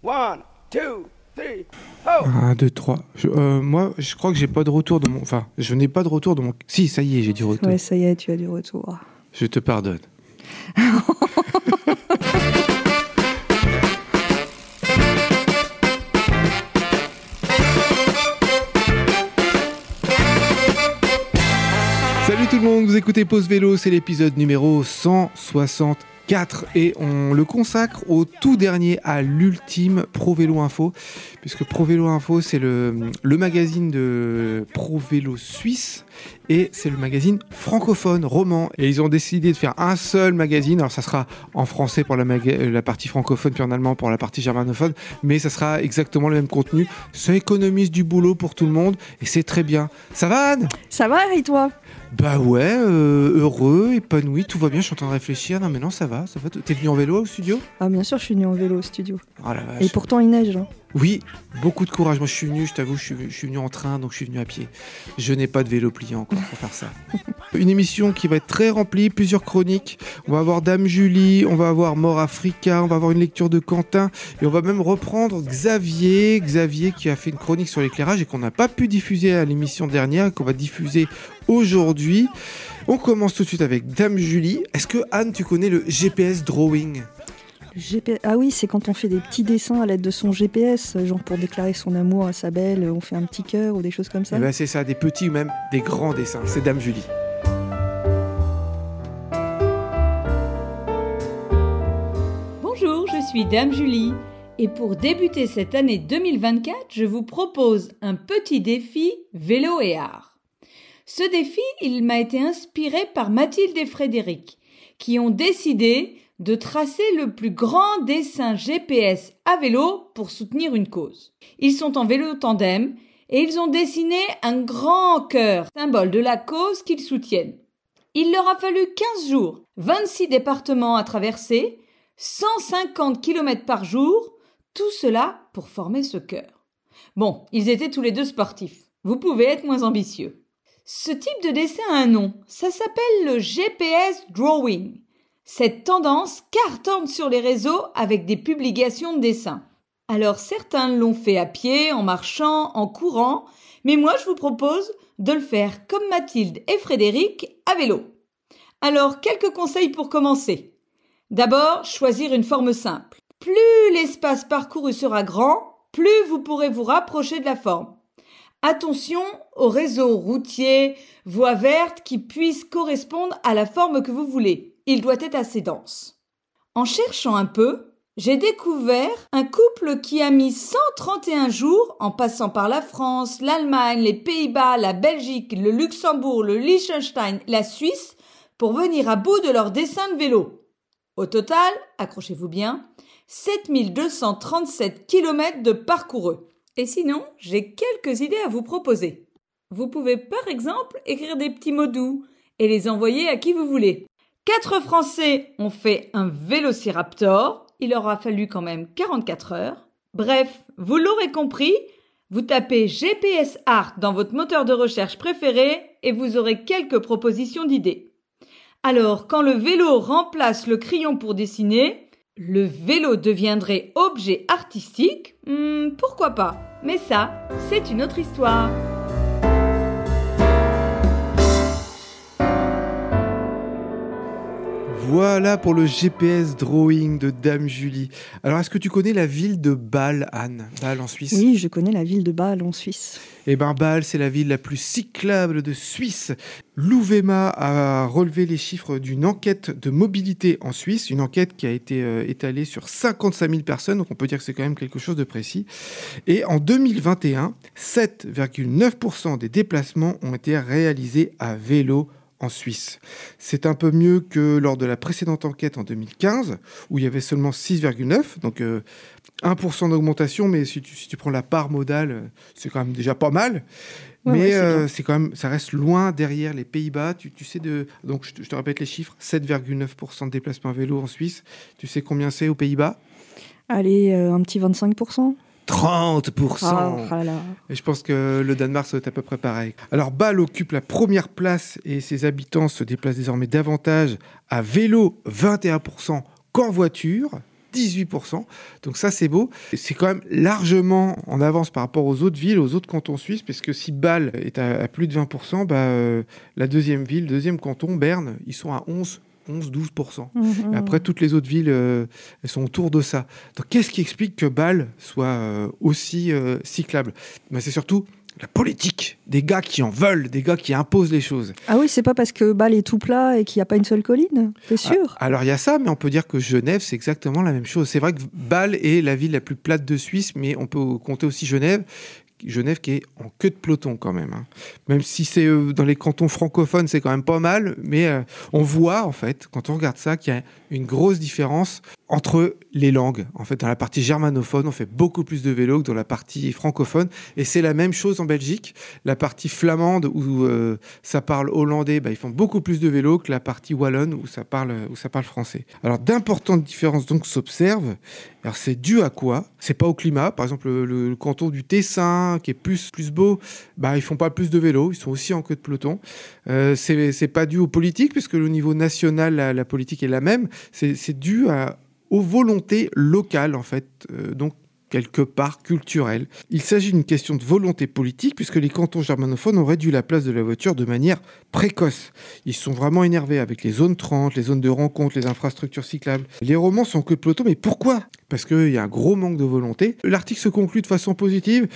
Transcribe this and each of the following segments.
One, two, three, ho! 1, 2, 3. moi, je crois que j'ai pas de retour de mon. Enfin, je n'ai pas de retour de mon. Si, ça y est, j'ai du retour. Ouais, ça y est, tu as du retour. Je te pardonne. Salut tout le monde, vous écoutez Pause Vélo, c'est l'épisode numéro 164 et on le consacre au tout dernier, à l'ultime Pro Vélo Info, puisque Pro Vélo Info c'est le, le magazine de Pro Vélo suisse et c'est le magazine francophone, roman. Et ils ont décidé de faire un seul magazine. Alors ça sera en français pour la, la partie francophone, puis en allemand pour la partie germanophone, mais ça sera exactement le même contenu. Ça économise du boulot pour tout le monde et c'est très bien. Ça va Anne? Ça va et toi? Bah ouais, euh, heureux, épanoui, tout va bien, je suis en train de réfléchir. Non mais non, ça va, ça va. T'es venu en vélo au studio? Ah bien sûr, je suis venu en vélo au studio. Oh la vache. Et pourtant il neige. Hein. Oui, beaucoup de courage. Moi je suis venu, je t'avoue, je suis, je suis venu en train, donc je suis venu à pied. Je n'ai pas de vélo pliant encore pour faire ça. Une émission qui va être très remplie, plusieurs chroniques. On va avoir Dame Julie, on va avoir Mort Africa, on va avoir une lecture de Quentin, et on va même reprendre Xavier, Xavier qui a fait une chronique sur l'éclairage et qu'on n'a pas pu diffuser à l'émission dernière, qu'on va diffuser aujourd'hui. On commence tout de suite avec Dame Julie. Est-ce que Anne, tu connais le GPS drawing? GPS... Ah oui, c'est quand on fait des petits dessins à l'aide de son GPS, genre pour déclarer son amour à sa belle, on fait un petit cœur ou des choses comme ça. Eh ben c'est ça, des petits ou même des grands dessins. C'est Dame Julie. Bonjour, je suis Dame Julie. Et pour débuter cette année 2024, je vous propose un petit défi vélo et art. Ce défi, il m'a été inspiré par Mathilde et Frédéric, qui ont décidé de tracer le plus grand dessin GPS à vélo pour soutenir une cause. Ils sont en vélo tandem et ils ont dessiné un grand cœur, symbole de la cause qu'ils soutiennent. Il leur a fallu 15 jours, 26 départements à traverser, 150 km par jour, tout cela pour former ce cœur. Bon, ils étaient tous les deux sportifs. Vous pouvez être moins ambitieux. Ce type de dessin a un nom. Ça s'appelle le GPS Drawing. Cette tendance cartonne sur les réseaux avec des publications de dessins. Alors certains l'ont fait à pied, en marchant, en courant, mais moi je vous propose de le faire comme Mathilde et Frédéric à vélo. Alors quelques conseils pour commencer. D'abord, choisir une forme simple. Plus l'espace parcouru sera grand, plus vous pourrez vous rapprocher de la forme. Attention aux réseaux routiers, voies vertes qui puissent correspondre à la forme que vous voulez. Il doit être assez dense. En cherchant un peu, j'ai découvert un couple qui a mis 131 jours en passant par la France, l'Allemagne, les Pays-Bas, la Belgique, le Luxembourg, le Liechtenstein, la Suisse pour venir à bout de leur dessin de vélo. Au total, accrochez-vous bien, 7237 km de parcourus. Et sinon, j'ai quelques idées à vous proposer. Vous pouvez par exemple écrire des petits mots doux et les envoyer à qui vous voulez. Quatre Français ont fait un Vélociraptor. Il aura fallu quand même 44 heures. Bref, vous l'aurez compris, vous tapez GPS Art dans votre moteur de recherche préféré et vous aurez quelques propositions d'idées. Alors, quand le vélo remplace le crayon pour dessiner, le vélo deviendrait objet artistique hmm, Pourquoi pas? Mais ça, c'est une autre histoire. Voilà pour le GPS drawing de Dame Julie. Alors, est-ce que tu connais la ville de Bâle, Anne? Bâle en Suisse? Oui, je connais la ville de Bâle en Suisse. Eh bien, Bâle, c'est la ville la plus cyclable de Suisse. L'Ouvema a relevé les chiffres d'une enquête de mobilité en Suisse, une enquête qui a été euh, étalée sur 55 000 personnes, donc on peut dire que c'est quand même quelque chose de précis. Et en 2021, 7,9% des déplacements ont été réalisés à vélo en Suisse. C'est un peu mieux que lors de la précédente enquête en 2015, où il y avait seulement 6,9, donc 1% euh, d'augmentation, mais si tu, prends la part modale, euh, c'est quand même déjà pas mal. mais euh, c'est quand même, ça reste loin derrière les Pays-Bas. Tu, sais de, donc je, te répète les chiffres 7,9% de déplacement à vélo en Suisse. Tu sais combien c'est aux Pays-Bas? Allez, un petit 25%. 30%. Ah, Et je pense que le Danemark, c'est à peu près pareil. Alors, Bâle occupe la première place et ses habitants se déplacent désormais davantage à vélo, 21%, qu'en voiture, 18%. Donc ça, c'est beau. C'est quand même largement en avance par rapport aux autres villes, aux autres cantons suisses, puisque si Bâle est à, plus de 20%, bah, euh, la deuxième ville, deuxième canton, Berne, ils sont à 11 11-12%. Mhm. Après, toutes les autres villes, euh, elles sont autour de ça. Donc, qu'est-ce qui explique que Bâle soit euh, aussi cyclable? Mais C'est surtout la politique, des gars qui en veulent, des gars qui imposent les choses. Ah oui, c'est pas parce que Bâle est tout plat et qu'il n'y a pas une seule colline, c'est sûr. Ah, alors il y a ça, mais on peut dire que Genève, c'est exactement la même chose. C'est vrai que Bâle est la ville la plus plate de Suisse, mais on peut compter aussi Genève, Genève qui est en queue de peloton quand même. hein. Même si c'est euh, dans les cantons francophones, c'est quand même pas mal, mais euh, on voit en fait, quand on regarde ça, qu'il y a une grosse différence entre les langues. En fait, dans la partie germanophone, on fait beaucoup plus de vélo que dans la partie francophone, et c'est la même chose en Belgique. La partie flamande où euh, ça parle hollandais, bah, ils font beaucoup plus de vélo que la partie wallonne où ça parle français. Alors d'importantes différences donc s'observent. Alors c'est dû à quoi? C'est pas au climat. Par exemple, le, canton du Tessin, qui est plus beau, bah ils font pas plus de vélo. Ils sont aussi en queue de peloton. Euh, c'est pas dû aux politiques, puisque le niveau national, la, politique est la même. C'est dû à aux volontés locales, en fait, euh, donc quelque part culturelles. Il s'agit d'une question de volonté politique, puisque les cantons germanophones ont réduit la place de la voiture de manière précoce. Ils sont vraiment énervés avec les zones 30, les zones de rencontre, les infrastructures cyclables. Les romans sont que de peloton, mais pourquoi? Parce qu'il y a un gros manque de volonté. L'article se conclut de façon positive.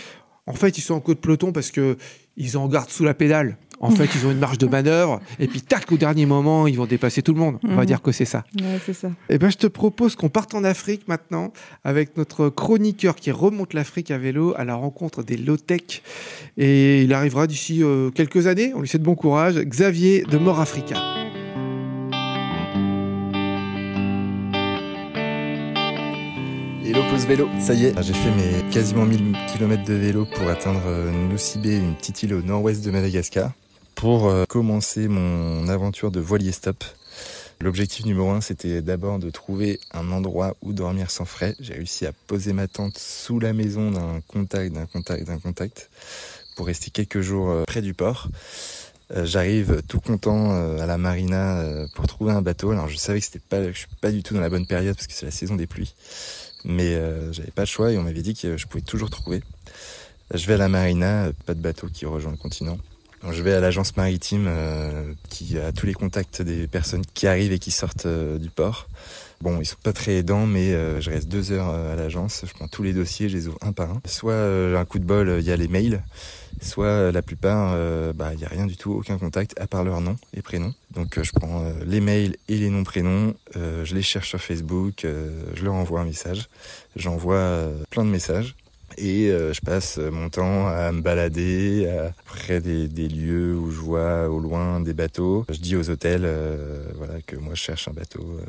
En fait, ils sont en queue de peloton parce que ils en gardent sous la pédale. En fait, ils ont une marge de manœuvre et puis tac au dernier moment, ils vont dépasser tout le monde. On va Mhm. dire que c'est ça. Ouais, c'est ça. Eh ben, je te propose qu'on parte en Afrique maintenant avec notre chroniqueur qui remonte l'Afrique à vélo à la rencontre des low-tech. Et il arrivera d'ici euh, quelques années. On lui souhaite bon courage. Xavier de Mort Africa. Hello pause vélo, ça y est, j'ai fait mes quasiment 1000 km de vélo pour atteindre euh, Nosibé, une petite île au nord-ouest de Madagascar, pour euh, commencer mon aventure de voilier stop. L'objectif numéro un, c'était d'abord de trouver un endroit où dormir sans frais. J'ai réussi à poser ma tente sous la maison d'un contact, d'un contact, d'un contact, pour rester quelques jours euh, près du port. Euh, J'arrive tout content à la marina pour trouver un bateau. Alors je savais que c'était pas, je suis pas du tout dans la bonne période parce que c'est la saison des pluies mais j'avais pas le choix et on m'avait dit que je pouvais toujours trouver. Je vais à la marina, pas de bateau qui rejoint le continent. Je vais à l'agence maritime euh, qui a tous les contacts des personnes qui arrivent et qui sortent euh, du port. Bon, ils sont pas très aidants, mais euh, je reste deux heures à l'agence. Je prends tous les dossiers, je les ouvre un par un. Soit euh, un coup de bol, il y a les mails, soit la plupart, euh, bah, il y a rien du tout, aucun contact, à part leur nom et prénom. Donc je prends les mails et les noms prénoms, je les cherche sur Facebook, je leur envoie un message. J'envoie plein de messages. Et euh, je passe mon temps à me balader près des, lieux où je vois au loin des bateaux. Je dis aux hôtels euh, voilà, que moi je cherche un bateau euh,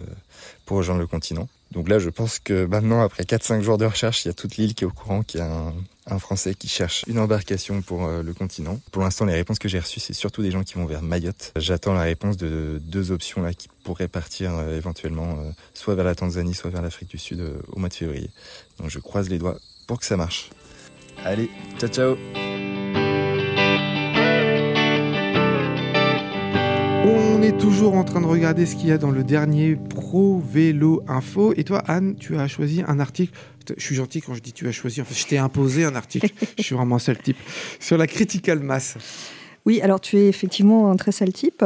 pour rejoindre le continent. Donc là, je pense que maintenant, après 4-5 jours de recherche, il y a toute l'île qui est au courant qu'il y a un, un Français qui cherche une embarcation pour le continent. Pour l'instant, les réponses que j'ai reçues, c'est surtout des gens qui vont vers Mayotte. J'attends la réponse de deux options là qui pourraient partir éventuellement soit vers la Tanzanie, soit vers l'Afrique du Sud au mois de février. Donc je croise les doigts pour que ça marche. Allez, ciao ciao On est toujours en train de regarder ce qu'il y a dans le dernier Pro Vélo Info. Et toi, Anne, tu as choisi un article. Je suis gentil quand je dis tu as choisi. En fait, je t'ai imposé un article. je suis vraiment un sale type. Sur la critical mass. Oui, alors tu es effectivement un très sale type.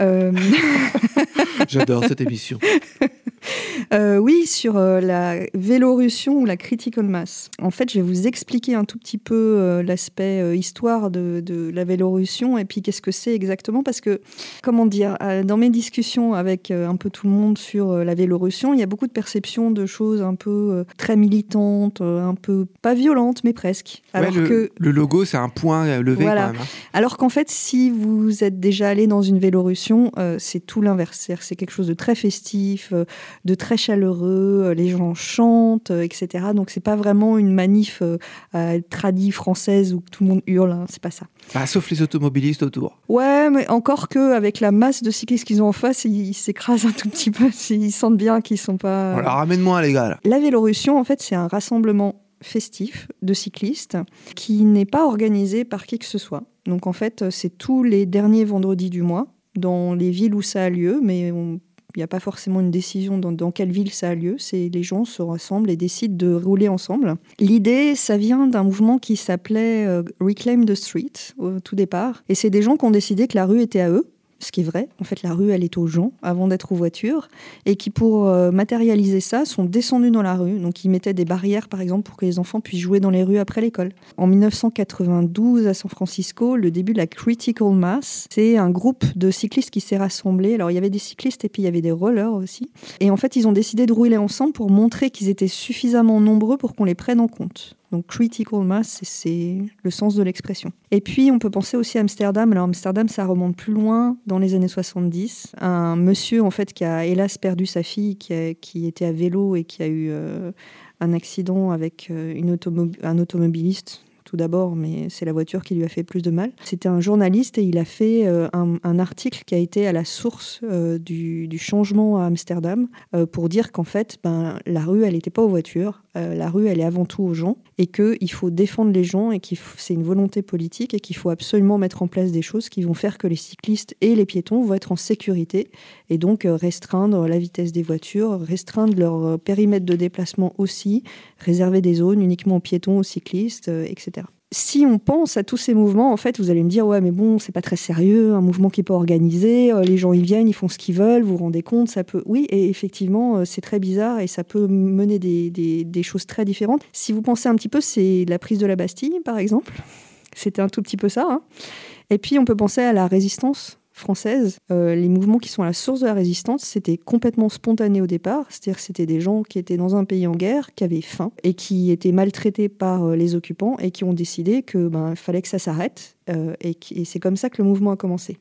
Euh, J'adore cette émission. euh, oui, sur euh, la Vélorussion ou la critical mass. En fait, je vais vous expliquer un tout petit peu euh, l'aspect histoire de, de la Vélorussion et puis qu'est-ce que c'est exactement. Parce que, comment dire, dans mes discussions avec un peu tout le monde sur la Vélorussion, il y a beaucoup de perceptions de choses un peu très militantes, un peu pas violentes, mais presque. Ouais, Alors le, que le logo, c'est un point levé Voilà. quand même. hein. Alors qu'en fait, si vous êtes déjà allé dans une Vélorussion, c'est tout l'inverse. C'est quelque chose de très festif, de très chaleureux. euh, les gens chantent, euh, etc. Donc c'est pas vraiment une manif euh, euh, tradie française où tout le monde hurle. hein, c'est pas ça. Bah, sauf les automobilistes autour. Ouais, mais encore que avec la masse de cyclistes qu'ils ont en face, ils ils s'écrasent un tout petit peu. Ils sentent bien qu'ils sont pas. Voilà, ramène-moi les gars. là. La Vélorussion, en fait, c'est un rassemblement festif de cyclistes qui n'est pas organisé par qui que ce soit. Donc, en fait, c'est tous les derniers vendredis du mois dans les villes où ça a lieu, mais on- Il n'y a pas forcément une décision dans, quelle ville ça a lieu. C'est les gens se rassemblent et décident de rouler ensemble. L'idée, ça vient d'un mouvement qui s'appelait euh, Reclaim the Street au tout départ. Et c'est des gens qui ont décidé que la rue était à eux ce qui est vrai. En fait, la rue, elle est aux gens avant d'être aux voitures, et qui, pour euh, matérialiser ça, sont descendus dans la rue. Donc, ils mettaient des barrières, par exemple, pour que les enfants puissent jouer dans les rues après l'école. En 1992, à San Francisco, le début de la Critical Mass, c'est un groupe de cyclistes qui s'est rassemblé. Alors, il y avait des cyclistes et puis il y avait des rollers aussi. Et en fait, ils ont décidé de rouler ensemble pour montrer qu'ils étaient suffisamment nombreux pour qu'on les prenne en compte. Donc critical mass, c'est le sens de l'expression. Et puis on peut penser aussi à Amsterdam. Alors Amsterdam, ça remonte plus loin dans les années 70. Un monsieur en fait qui a hélas perdu sa fille, qui, était à vélo et qui a eu euh, un accident avec euh, une un automobiliste tout d'abord, mais c'est la voiture qui lui a fait plus de mal. C'était un journaliste et il a fait euh, un, article qui a été à la source euh, du, changement à Amsterdam euh, pour dire qu'en fait, ben, la rue, elle n'était pas aux voitures, la rue, elle est avant tout aux gens et qu'il faut défendre les gens et que c'est une volonté politique et qu'il faut absolument mettre en place des choses qui vont faire que les cyclistes et les piétons vont être en sécurité et donc restreindre la vitesse des voitures, restreindre leur périmètre de déplacement aussi, réserver des zones uniquement aux piétons, aux cyclistes, etc si on pense à tous ces mouvements, en fait, vous allez me dire, ouais, mais bon, c'est pas très sérieux, un mouvement qui n'est pas organisé, euh, les gens ils viennent, ils font ce qu'ils veulent, vous vous rendez compte, ça peut. Oui, et effectivement, euh, c'est très bizarre et ça peut mener des, des, choses très différentes. Si vous pensez un petit peu, c'est la prise de la Bastille, par exemple. C'était un tout petit peu ça. Hein. Et puis, on peut penser à la résistance française, euh, les mouvements qui sont à la source de la résistance, c'était complètement spontané au départ. C'est-à-dire que c'était des gens qui étaient dans un pays en guerre, qui avaient faim et qui étaient maltraités par euh, les occupants et qui ont décidé que ben fallait que ça s'arrête. Euh, et, et c'est comme ça que le mouvement a commencé.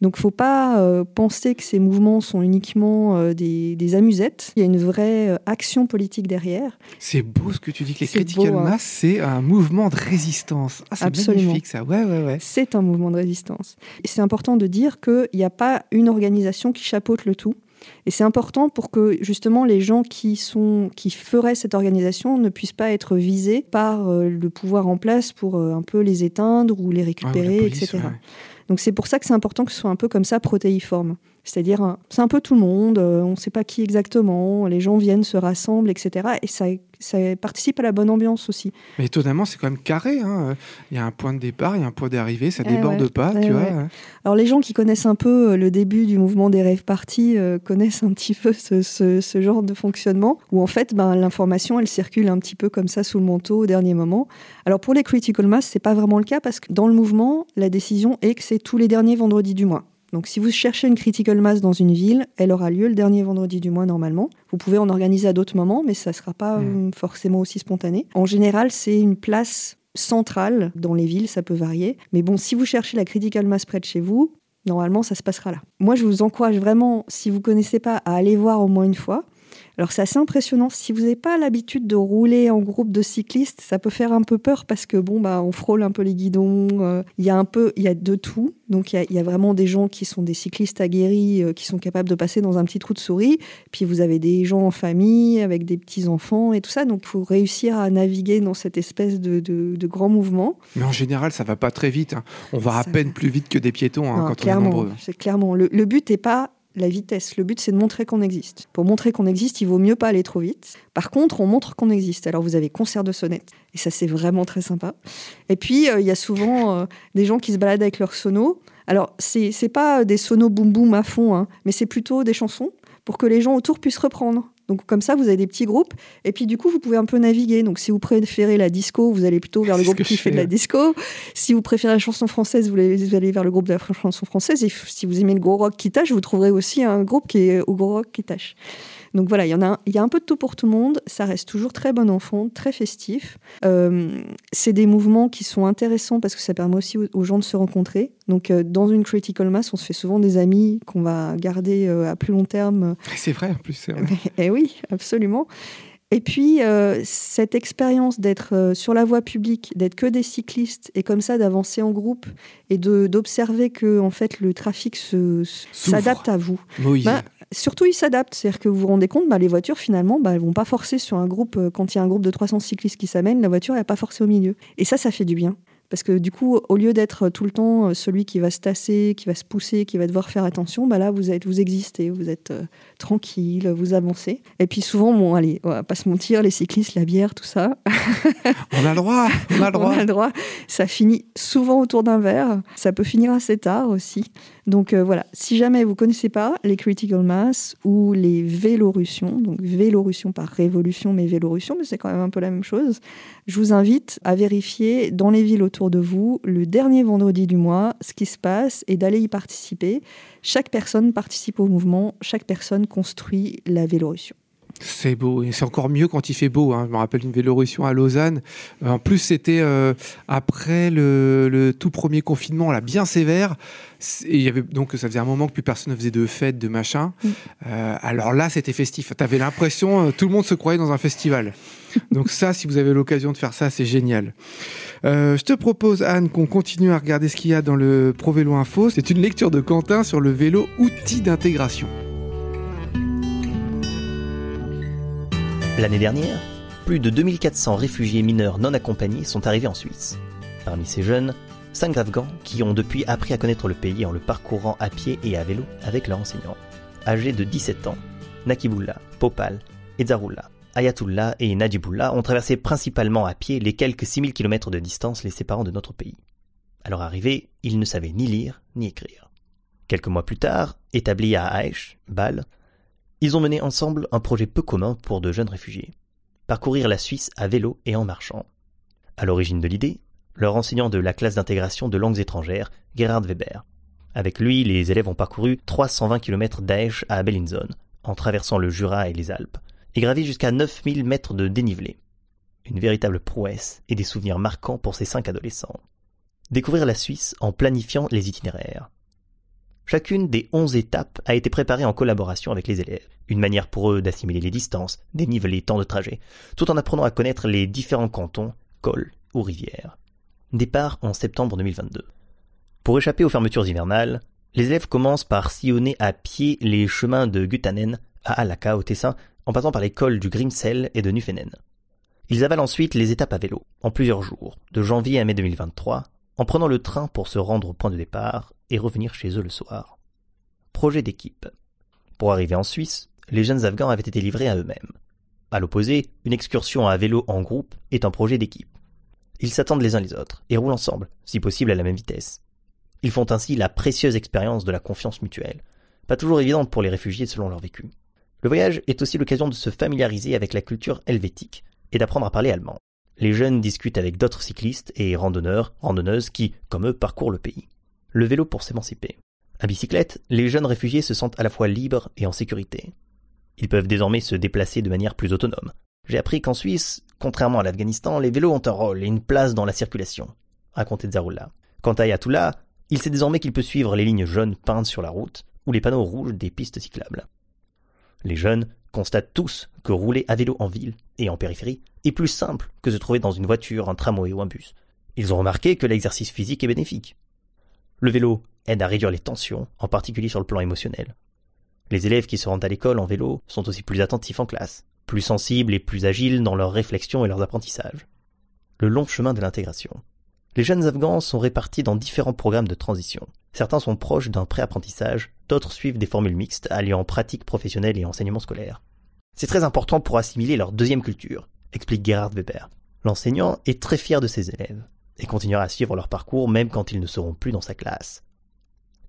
Donc, faut pas euh, penser que ces mouvements sont uniquement euh, des, des, amusettes. Il y a une vraie action politique derrière. C'est beau ce que tu dis, que les critical hein. mass, c'est un mouvement de résistance. Ah, c'est magnifique ça. Ouais, ouais, ouais. C'est un mouvement de résistance. Et c'est important de dire qu'il n'y a pas une organisation qui chapeaute le tout. Et c'est important pour que justement les gens qui, sont, qui feraient cette organisation ne puissent pas être visés par le pouvoir en place pour un peu les éteindre ou les ah récupérer, etc. Donc c'est pour ça que c'est important que ce soit un peu comme ça protéiforme. C'est-à-dire, c'est un peu tout le monde, euh, on ne sait pas qui exactement, les gens viennent, se rassemblent, etc. Et ça, ça participe à la bonne ambiance aussi. Mais étonnamment, c'est quand même carré. Hein. Il y a un point de départ, il y a un point d'arrivée, ça ne eh déborde pas, tu vois. Alors les gens qui connaissent un peu euh, le début du mouvement des rêves partis euh, connaissent un petit peu ce, ce, genre de fonctionnement, où en fait, ben, l'information, elle circule un petit peu comme ça sous le manteau au dernier moment. Alors pour les critical mass, c'est pas vraiment le cas, parce que dans le mouvement, la décision est que c'est tous les derniers vendredis du mois. Donc si vous cherchez une critical mass dans une ville, elle aura lieu le dernier vendredi du mois normalement. Vous pouvez en organiser à d'autres moments, mais ça ne sera pas mmh. euh, forcément aussi spontané. En général, c'est une place centrale dans les villes, ça peut varier. Mais bon, si vous cherchez la critical mass près de chez vous, normalement, ça se passera là. Moi, je vous encourage vraiment, si vous ne connaissez pas, à aller voir au moins une fois. Alors c'est assez impressionnant. Si vous n'avez pas l'habitude de rouler en groupe de cyclistes, ça peut faire un peu peur parce que bon bah on frôle un peu les guidons. Euh, il y a un peu, il y a de tout. Donc il y, a vraiment des gens qui sont des cyclistes aguerris, euh, qui sont capables de passer dans un petit trou de souris. Puis vous avez des gens en famille avec des petits enfants et tout ça. Donc il faut réussir à naviguer dans cette espèce de, de, grand mouvement. Mais en général, ça va pas très vite. Hein. On va à peine plus vite que des piétons hein, quand on est nombreux. C'est clairement le, le but n'est pas la vitesse. Le but, c'est de montrer qu'on existe. Pour montrer qu'on existe, il vaut mieux pas aller trop vite. Par contre, on montre qu'on existe. Alors, vous avez concert de sonnettes, et ça, c'est vraiment très sympa. Et puis, euh, il y a souvent euh, des gens qui se baladent avec leurs sonos. Alors, c'est pas des sonos boum boum à fond, hein, mais c'est plutôt des chansons pour que les gens autour puissent reprendre. Donc comme ça, vous avez des petits groupes, et puis du coup, vous pouvez un peu naviguer. Donc si vous préférez la disco, vous allez plutôt vers le groupe qui fait de la disco. Si vous préférez la chanson française, vous allez vers le groupe de la chanson française. Et si vous aimez le gros rock qui tâche, vous trouverez aussi un groupe qui est au gros rock qui tâche. Donc voilà, il y en a, il y a un peu de tout pour tout le monde. Ça reste toujours très bon enfant, très festif. Euh, c'est des mouvements qui sont intéressants parce que ça permet aussi aux, gens de se rencontrer. Donc euh, dans une critical mass, on se fait souvent des amis qu'on va garder euh, à plus long terme. C'est vrai en plus. Eh oui, absolument. Et puis, cette expérience d'être sur la voie publique, d'être que des cyclistes, et comme ça d'avancer en groupe, et d'observer que en fait, le trafic s'adapte à vous. Oui. Bah, surtout, ils s'adaptent. C'est-à-dire que vous vous rendez compte, bah, les voitures, finalement, bah, elles vont pas forcer sur un groupe. Euh, quand il y a un groupe de 300 cyclistes qui s'amènent, la voiture, n'a pas forcé au milieu. Et ça, ça fait du bien. Parce que du coup, au lieu d'être tout le temps euh, celui qui va se tasser, qui va se pousser, qui va devoir faire attention, bah là, vous, êtes, vous existez, vous êtes euh, tranquille, vous avancez. Et puis souvent, bon, allez, on va pas se mentir, les cyclistes, la bière, tout ça. on a le droit, on a le droit. on a le droit. Ça finit souvent autour d'un verre. Ça peut finir assez tard aussi. Donc euh, voilà, si jamais vous connaissez pas les critical mass ou les vélorussions, donc vélorussion par révolution, mais vélorussion, mais c'est quand même un peu la même chose, je vous invite à vérifier dans les villes autour de vous le dernier vendredi du mois ce qui se passe et d'aller y participer. Chaque personne participe au mouvement, chaque personne construit la Vélorussion. C'est beau, et c'est encore mieux quand il fait beau. Hein. Je me rappelle une Vélorussion à Lausanne. Euh, en plus, c'était euh, après le, tout premier confinement, là, bien sévère. Et il y avait, donc, ça faisait un moment que plus personne ne faisait de fêtes, de machin. Mm. Euh, alors là, c'était festif. Tu avais l'impression, tout le monde se croyait dans un festival. Donc ça, si vous avez l'occasion de faire ça, c'est génial. je te propose, Anne, qu'on continue à regarder ce qu'il y a dans le Pro Vélo Info. C'est une lecture de Quentin sur le vélo outil d'intégration. L'année dernière, plus de 2400 réfugiés mineurs non accompagnés sont arrivés en Suisse. Parmi ces jeunes, 5 Afghans qui ont depuis appris à connaître le pays en le parcourant à pied et à vélo avec leurs enseignants. Âgés de 17 ans, Nakibullah, Popal, Edzarullah, Ayatullah et Najibullah ont traversé principalement à pied les quelques 6000 km de distance les séparant de notre pays. À leur arrivée, ils ne savaient ni lire ni écrire. Quelques mois plus tard, établis à Aesh, Bâle, ils ont mené ensemble un projet peu commun pour de jeunes réfugiés. Parcourir la Suisse à vélo et en marchant. À l'origine de l'idée, leur enseignant de la classe d'intégration de langues étrangères, Gerhard Weber. Avec lui, les élèves ont parcouru 320 km d'Aesch à Bellinzone, en traversant le Jura et les Alpes, et gravi jusqu'à 9000 mètres de dénivelé. Une véritable prouesse et des souvenirs marquants pour ces cinq adolescents. Découvrir la Suisse en planifiant les itinéraires. Chacune des onze étapes a été préparée en collaboration avec les élèves, une manière pour eux d'assimiler les distances, déniveler les temps de trajet, tout en apprenant à connaître les différents cantons, cols ou rivières. Départ en septembre 2022. Pour échapper aux fermetures hivernales, les élèves commencent par sillonner à pied les chemins de Gutanen à Alaka au Tessin, en passant par les cols du Grimsel et de Nufenen. Ils avalent ensuite les étapes à vélo, en plusieurs jours, de janvier à mai 2023, en prenant le train pour se rendre au point de départ et revenir chez eux le soir. Projet d'équipe. Pour arriver en Suisse, les jeunes Afghans avaient été livrés à eux-mêmes. À l'opposé, une excursion à vélo en groupe est un projet d'équipe. Ils s'attendent les uns les autres et roulent ensemble, si possible à la même vitesse. Ils font ainsi la précieuse expérience de la confiance mutuelle, pas toujours évidente pour les réfugiés selon leur vécu. Le voyage est aussi l'occasion de se familiariser avec la culture helvétique et d'apprendre à parler allemand les jeunes discutent avec d'autres cyclistes et randonneurs, randonneuses qui, comme eux, parcourent le pays. Le vélo pour s'émanciper. À bicyclette, les jeunes réfugiés se sentent à la fois libres et en sécurité. Ils peuvent désormais se déplacer de manière plus autonome. J'ai appris qu'en Suisse, contrairement à l'Afghanistan, les vélos ont un rôle et une place dans la circulation, racontait Zaroula. Quant à Ayatollah, il sait désormais qu'il peut suivre les lignes jaunes peintes sur la route ou les panneaux rouges des pistes cyclables. Les jeunes constatent tous que rouler à vélo en ville et en périphérie est plus simple que se trouver dans une voiture, un tramway ou un bus. Ils ont remarqué que l'exercice physique est bénéfique. Le vélo aide à réduire les tensions, en particulier sur le plan émotionnel. Les élèves qui se rendent à l'école en vélo sont aussi plus attentifs en classe, plus sensibles et plus agiles dans leurs réflexions et leurs apprentissages. Le long chemin de l'intégration. Les jeunes Afghans sont répartis dans différents programmes de transition. Certains sont proches d'un pré-apprentissage, d'autres suivent des formules mixtes alliant pratique professionnelle et enseignement scolaire. C'est très important pour assimiler leur deuxième culture, explique Gerhard Weber. L'enseignant est très fier de ses élèves et continuera à suivre leur parcours même quand ils ne seront plus dans sa classe.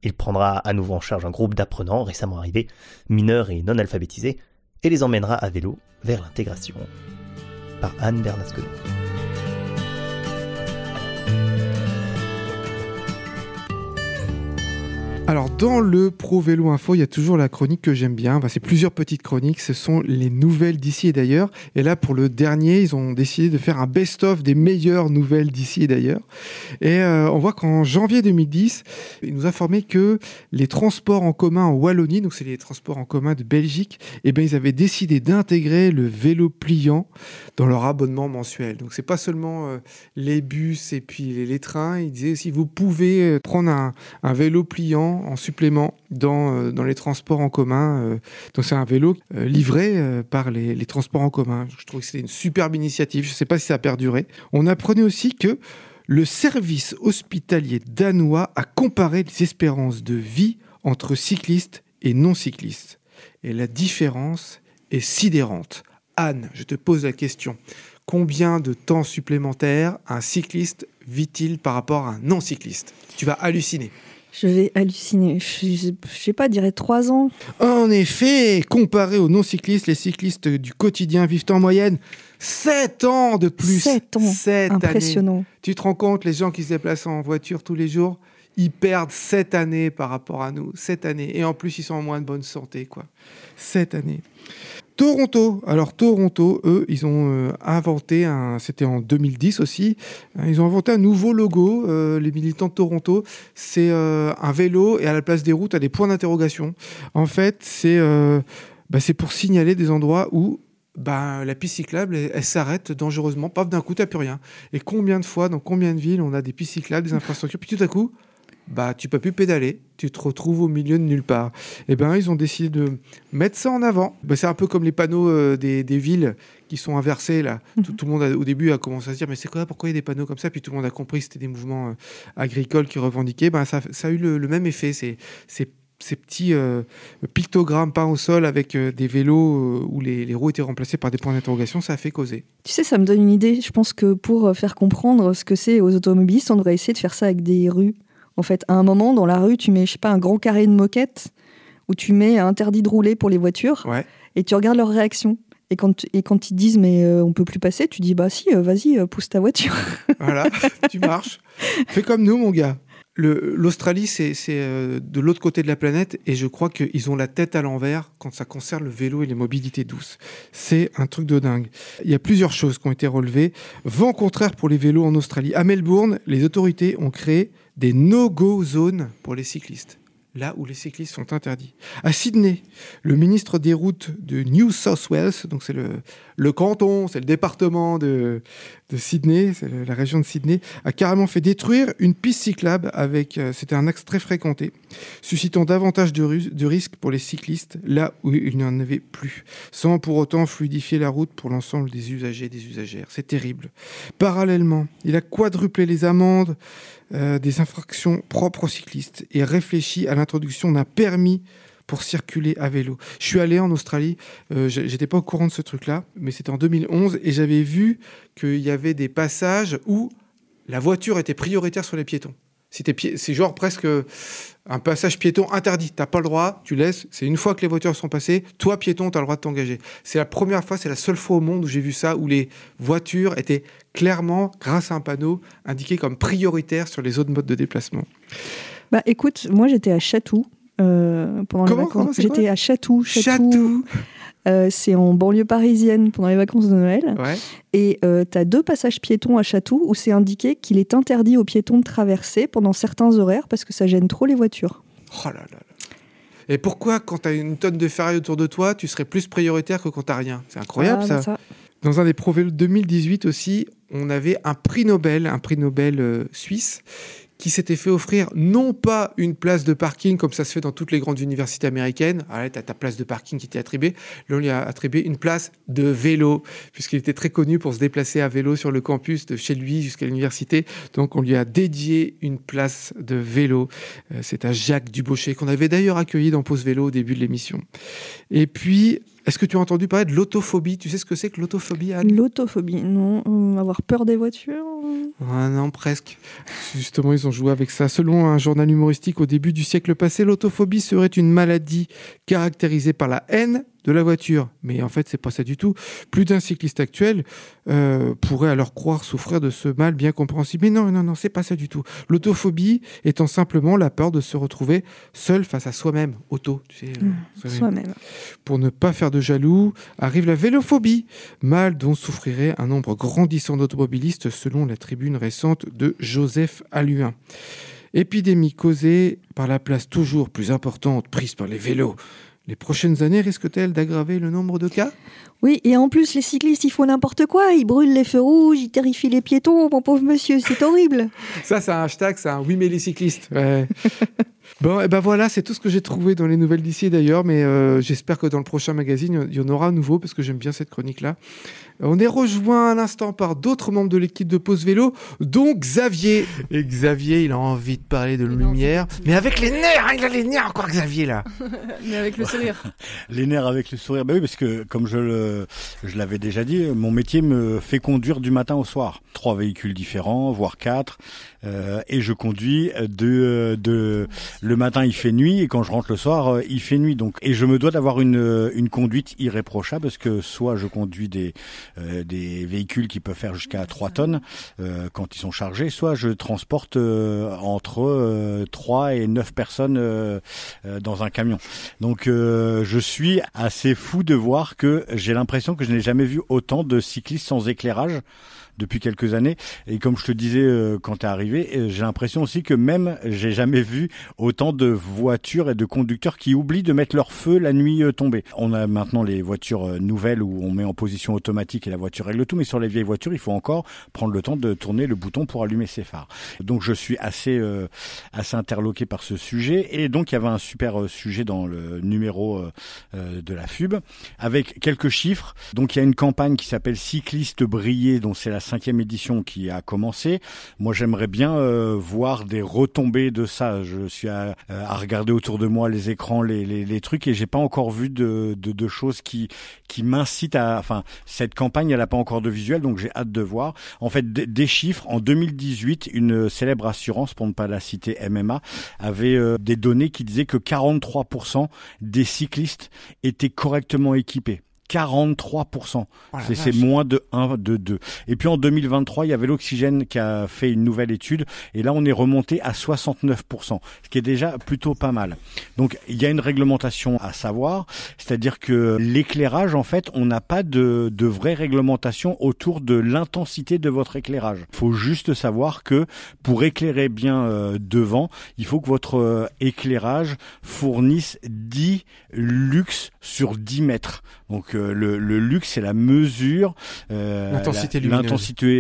Il prendra à nouveau en charge un groupe d'apprenants récemment arrivés, mineurs et non alphabétisés, et les emmènera à vélo vers l'intégration. Par Anne Bernasconi. Alors dans le Pro Vélo Info, il y a toujours la chronique que j'aime bien. c'est plusieurs petites chroniques. Ce sont les nouvelles d'ici et d'ailleurs. Et là, pour le dernier, ils ont décidé de faire un best-of des meilleures nouvelles d'ici et d'ailleurs. Et euh, on voit qu'en janvier 2010, ils nous informaient que les transports en commun en Wallonie, donc c'est les transports en commun de Belgique, eh bien, ils avaient décidé d'intégrer le vélo pliant dans leur abonnement mensuel. Donc c'est pas seulement euh, les bus et puis les, trains. Ils disaient aussi vous pouvez euh, prendre un vélo pliant en supplément dans, euh, dans les transports en commun. Euh, c'est un vélo euh, livré par les, les transports en commun. Je trouve que c'est une superbe initiative. Je ne sais pas si ça a perduré. On apprenait aussi que Le service hospitalier danois a comparé les espérances de vie entre cyclistes et non-cyclistes. Et la différence est sidérante. Anne, je te pose la question. Combien de temps supplémentaire un cycliste vit-il par rapport à un non-cycliste? Tu vas halluciner. Je vais halluciner. Je, je, sais pas, dirais trois ans. En effet, comparé aux non-cyclistes, les cyclistes du quotidien vivent en moyenne 7 ans de plus. Sept ans. Sept années. Impressionnant. Tu te rends compte, les gens qui se déplacent en voiture tous les jours, ils perdent 7 années par rapport à nous. 7 années. Et en plus, ils sont en moins de bonne santé, quoi. 7 années. Toronto. Alors Toronto, eux, ils ont euh, inventé. C'était en 2010 aussi. hein, Ils ont inventé un nouveau logo. euh, les militants de Toronto, c'est euh, un vélo et à la place des routes, à des points d'interrogation. En fait, c'est bah, c'est pour signaler des endroits où bah, la piste cyclable, elle, elle s'arrête dangereusement. Paf, d'un coup, t'as plus rien. Et combien de fois, dans combien de villes, on a des pistes cyclables, des infrastructures, puis tout à coup, bah, tu peux plus pédaler, tu te retrouves au milieu de nulle part. Et ben, ils ont décidé de mettre ça en avant. Bah, c'est un peu comme les panneaux euh, des, des villes qui sont inversés là. Tout, tout le monde a- au début a commencé à se dire mais c'est quoi Pourquoi il y a des panneaux comme ça? Puis tout le monde a compris que c'était des mouvements euh, agricoles qui revendiquaient. Ben, ça, ça a eu le, le même effet. C'est ces petits euh, pictogrammes peints au sol avec euh, des vélos euh, où les, les roues étaient remplacées par des points d'interrogation, ça a fait causer. Tu sais, ça me donne une idée. Je pense que pour faire comprendre ce que c'est aux automobilistes, on devrait essayer de faire ça avec des rues. En fait, à un moment, dans la rue, tu mets, je sais pas, un grand carré de moquette où tu mets interdit de rouler pour les voitures Ouais. et tu regardes leur réaction. Et quand, et quand ils disent mais euh, on peut plus passer, tu dis bah si, euh, vas-y, euh, pousse ta voiture. Voilà, tu marches. Fais comme nous, mon gars. L'Australie, c'est c'est, euh, de l'autre côté de la planète et je crois qu'ils ont la tête à l'envers quand ça concerne le vélo et les mobilités douces. C'est un truc de dingue. Il y a plusieurs choses qui ont été relevées. Vent contraire pour les vélos en Australie. À Melbourne, les autorités ont créé des no-go zones pour les cyclistes. Là où les cyclistes sont interdits. À Sydney, le ministre des routes de New South Wales, donc c'est le, le canton, c'est le département de, Sydney, c'est la région de Sydney, a carrément fait détruire une piste cyclable avec, euh, c'était un axe très fréquenté, suscitant davantage de risques pour les cyclistes là où il n'y en avait plus, sans pour autant fluidifier la route pour l'ensemble des usagers et des usagères. C'est terrible. Parallèlement, il a quadruplé les amendes euh, des infractions propres aux cyclistes et réfléchi à l'introduction d'un permis pour circuler à vélo. Je suis allé en Australie, euh, j'étais pas au courant de ce truc-là, mais c'était en 2011 et j'avais vu qu'il y avait des passages où la voiture était prioritaire sur les piétons. C'est genre presque un passage piéton interdit. T'as pas le droit, tu laisses. C'est une fois que les voitures sont passées, toi piéton, tu as le droit de t'engager. C'est la première fois, c'est la seule fois au monde où j'ai vu ça, où les voitures étaient clairement, grâce à un panneau, indiquées comme prioritaires sur les autres modes de déplacement. Bah écoute, moi j'étais à Chatou euh, pendant Comment les vacances. J'étais à Chatou. Chatou. euh, c'est en banlieue parisienne pendant les vacances de Noël. Ouais. Et tu as deux passages piétons à Chatou où c'est indiqué qu'il est interdit aux piétons de traverser pendant certains horaires parce que ça gêne trop les voitures. Oh là là là. Et pourquoi, quand tu as une tonne de ferraille autour de toi, tu serais plus prioritaire que quand tu rien? C'est incroyable Ah, ça. Dans un des Pro Vélo 2018 aussi, on avait un prix Nobel, un prix Nobel euh, suisse, qui s'était fait offrir non pas une place de parking comme ça se fait dans toutes les grandes universités américaines. Ah tu as ta place de parking qui t'est attribuée. Là, on lui a attribué une place de vélo, puisqu'il était très connu pour se déplacer à vélo sur le campus de chez lui jusqu'à l'université. Donc, on lui a dédié une place de vélo. Euh, C'est à Jacques Dubochet, qu'on avait d'ailleurs accueilli dans Pause Vélo au début de l'émission. Et puis, est-ce que tu as entendu parler de l'autophobie? Tu sais ce que c'est que l'autophobie, Anne? L'autophobie, non. euh, avoir peur des voitures. Ah non, presque. Justement, ils ont joué avec ça. Selon un journal humoristique au début du siècle passé, l'autophobie serait une maladie caractérisée par la haine de la voiture. Mais en fait, c'est pas ça du tout. Plus d'un cycliste actuel euh, pourrait alors croire souffrir de ce mal bien compréhensible. Mais non, non, non, c'est pas ça du tout. L'autophobie étant simplement la peur de se retrouver seul face à soi-même. Auto, tu sais. euh, soi-même. Soi-même. Pour ne pas faire de jaloux, arrive la vélophobie, mal dont souffrirait un nombre grandissant d'automobilistes selon la tribune récente de Joseph Alluin. Épidémie causée par la place toujours plus importante prise par les vélos. Les prochaines années risquent-elles d'aggraver le nombre de cas? Oui, et en plus, les cyclistes, ils font n'importe quoi. Ils brûlent les feux rouges, ils terrifient les piétons, mon pauvre monsieur, c'est horrible. Ça, c'est un hashtag, c'est un oui mais les cyclistes. Ouais. bon, et ben voilà, c'est tout ce que j'ai trouvé dans les nouvelles d'ici d'ailleurs, mais euh, j'espère que dans le prochain magazine, il y en aura à nouveau parce que j'aime bien cette chronique-là. On est rejoint à l'instant par d'autres membres de l'équipe de Pause Vélo, dont Xavier. Et Xavier, il a envie de parler de Il lumière. de- Mais avec les nerfs, hein, il a les nerfs encore, Xavier, là. Mais avec le sourire. Les nerfs avec le sourire. Bah oui, parce que comme je le, je l'avais déjà dit, mon métier me fait conduire du matin au soir. Trois véhicules différents, voire quatre, euh, et je conduis de, de le matin il fait nuit et quand je rentre le soir euh, il fait nuit. Donc et je me dois d'avoir une, une conduite irréprochable parce que soit je conduis des euh, des véhicules qui peuvent faire jusqu'à 3 tonnes euh, quand ils sont chargés, soit je transporte euh, entre euh, 3 et 9 personnes euh, euh, dans un camion. Donc euh, je suis assez fou de voir que j'ai l'impression que je n'ai jamais vu autant de cyclistes sans éclairage depuis quelques années. Et comme je te disais euh, quand t'es arrivé, euh, j'ai l'impression aussi que même j'ai jamais vu autant de voitures et de conducteurs qui oublient de mettre leur feu la nuit euh, tombée. On a maintenant les voitures nouvelles où on met en position automatique et la voiture règle tout, mais sur les vieilles voitures, il faut encore prendre le temps de tourner le bouton pour allumer ses phares. Donc je suis assez euh, assez interloqué par ce sujet et donc il y avait un super sujet dans le numéro de la FUB avec quelques chiffres. Donc il y a une campagne qui s'appelle Cyclistes brillés, dont c'est la cinquième édition qui a commencé. Moi j'aimerais bien euh, voir des retombées de ça. Je suis à, à regarder autour de moi les écrans, les, les, les trucs et j'ai pas encore vu de, de, de choses qui qui m'incitent à. Enfin cette campagne elle a pas encore de visuel donc j'ai hâte de voir. En fait des chiffres en 2018 une célèbre assurance pour ne pas la citer MMA avait euh, des données qui disaient que 43% des cyclistes étaient correctement équipés. 43%. Oh c'est moins de 1, de 2. Et puis en 2023, il y avait l'Oxygène qui a fait une nouvelle étude. Et là, on est remonté à 69%, ce qui est déjà plutôt pas mal. Donc, il y a une réglementation à savoir. C'est-à-dire que l'éclairage, en fait, on n'a pas de, de vraie réglementation autour de l'intensité de votre éclairage. Il faut juste savoir que pour éclairer bien euh, devant, il faut que votre euh, éclairage fournisse 10 lux sur 10 mètres. Donc euh, le, le lux, c'est la mesure euh, L'intensité lumineuse.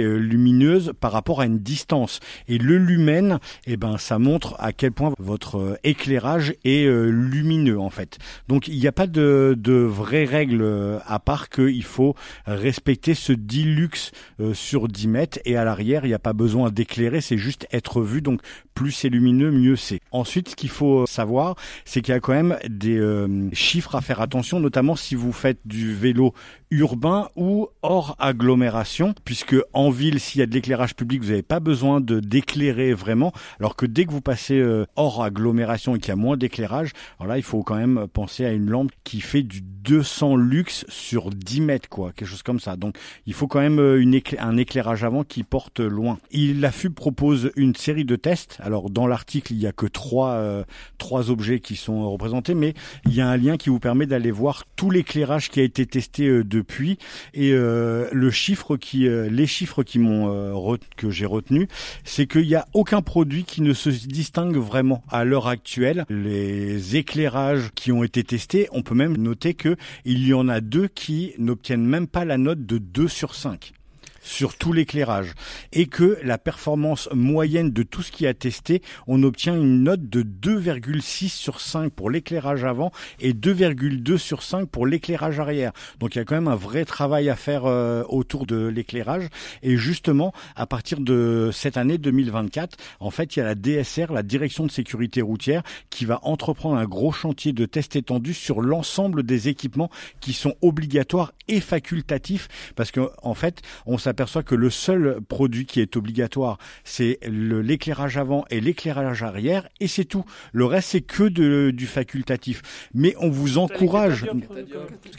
euh, lumineuse par rapport à une distance. Et le lumen, eh ben, ça montre à quel point votre euh, éclairage est euh, lumineux en fait. Donc il n'y a pas de, de vraies règles à part qu'il faut respecter ce 10 lux euh, sur 10 mètres et à l'arrière il n'y a pas besoin d'éclairer, c'est juste être vu. Donc plus c'est lumineux, mieux c'est. Ensuite, ce qu'il faut savoir, c'est qu'il y a quand même des euh, chiffres à faire attention, notamment si vous faites du vélo urbain ou hors agglomération, puisque en ville, s'il y a de l'éclairage public, vous n'avez pas besoin de d'éclairer vraiment, alors que dès que vous passez euh, hors agglomération et qu'il y a moins d'éclairage, alors là, il faut quand même penser à une lampe qui fait du 200 lux sur 10 mètres, quoi, quelque chose comme ça. Donc, il faut quand même euh, un éclairage avant qui porte loin. Il, la FUB propose une série de tests. Alors, dans l'article, il y a que trois, euh, trois objets qui sont représentés, mais il y a un lien qui vous permet d'aller voir tout l'éclairage qui a été testé depuis et euh, le chiffre qui, euh, les chiffres qui m'ont euh, que j'ai retenu, c'est qu'il n'y a aucun produit qui ne se distingue vraiment à l'heure actuelle. Les éclairages qui ont été testés, on peut même noter que il y en a deux qui n'obtiennent même pas la note de 2 sur 5 sur tout l'éclairage et que la performance moyenne de tout ce qui a testé, on obtient une note de 2,6 sur 5 pour l'éclairage avant et 2,2 sur 5 pour l'éclairage arrière. Donc il y a quand même un vrai travail à faire euh, autour de l'éclairage et justement à partir de cette année 2024, en fait, il y a la DSR, la Direction de sécurité routière qui va entreprendre un gros chantier de tests étendus sur l'ensemble des équipements qui sont obligatoires et facultatifs parce que en fait, on s'aperçoit que le seul produit qui est obligatoire, c'est l'éclairage avant et l'éclairage arrière et c'est tout. Le reste c'est que de, du facultatif. Mais on vous encourage.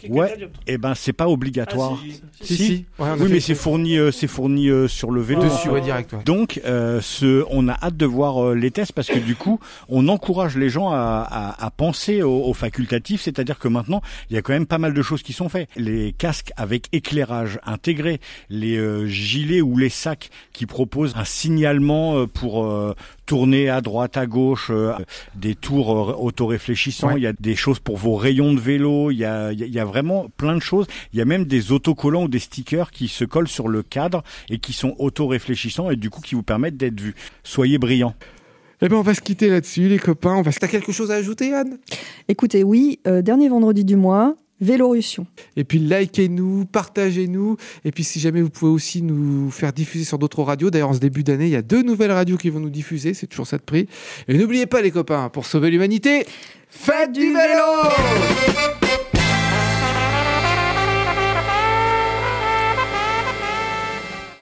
Ouais. Eh ben c'est pas obligatoire. Si, si. Ouais, a oui, fait- mais c'est fourni, euh, c'est fourni euh, sur le vélo. Dessus, ouais, direct, ouais. Donc, euh, ce, on a hâte de voir euh, les tests parce que du coup, on encourage les gens à, à, à penser au, au facultatif, c'est-à-dire que maintenant, il y a quand même pas mal de choses qui sont faites. Les casques avec éclairage intégré, les euh, gilets ou les sacs qui proposent un signalement euh, pour euh, tourner à droite, à gauche, euh, des tours euh, autoréfléchissants. Ouais. Il y a des choses pour vos rayons de vélo. Il y a, il y a- il y a vraiment plein de choses. Il y a même des autocollants ou des stickers qui se collent sur le cadre et qui sont auto-réfléchissants et du coup qui vous permettent d'être vus. Soyez brillants. Eh ben, on va se quitter là-dessus, les copains. On va... T'as quelque chose à ajouter, Anne? Écoutez, oui, euh, dernier vendredi du mois, Vélorussion. Et puis likez-nous, partagez-nous. Et puis si jamais vous pouvez aussi nous faire diffuser sur d'autres radios. D'ailleurs, en ce début d'année, il y a deux nouvelles radios qui vont nous diffuser. C'est toujours ça de prix. Et n'oubliez pas les copains, pour sauver l'humanité, faites du vélo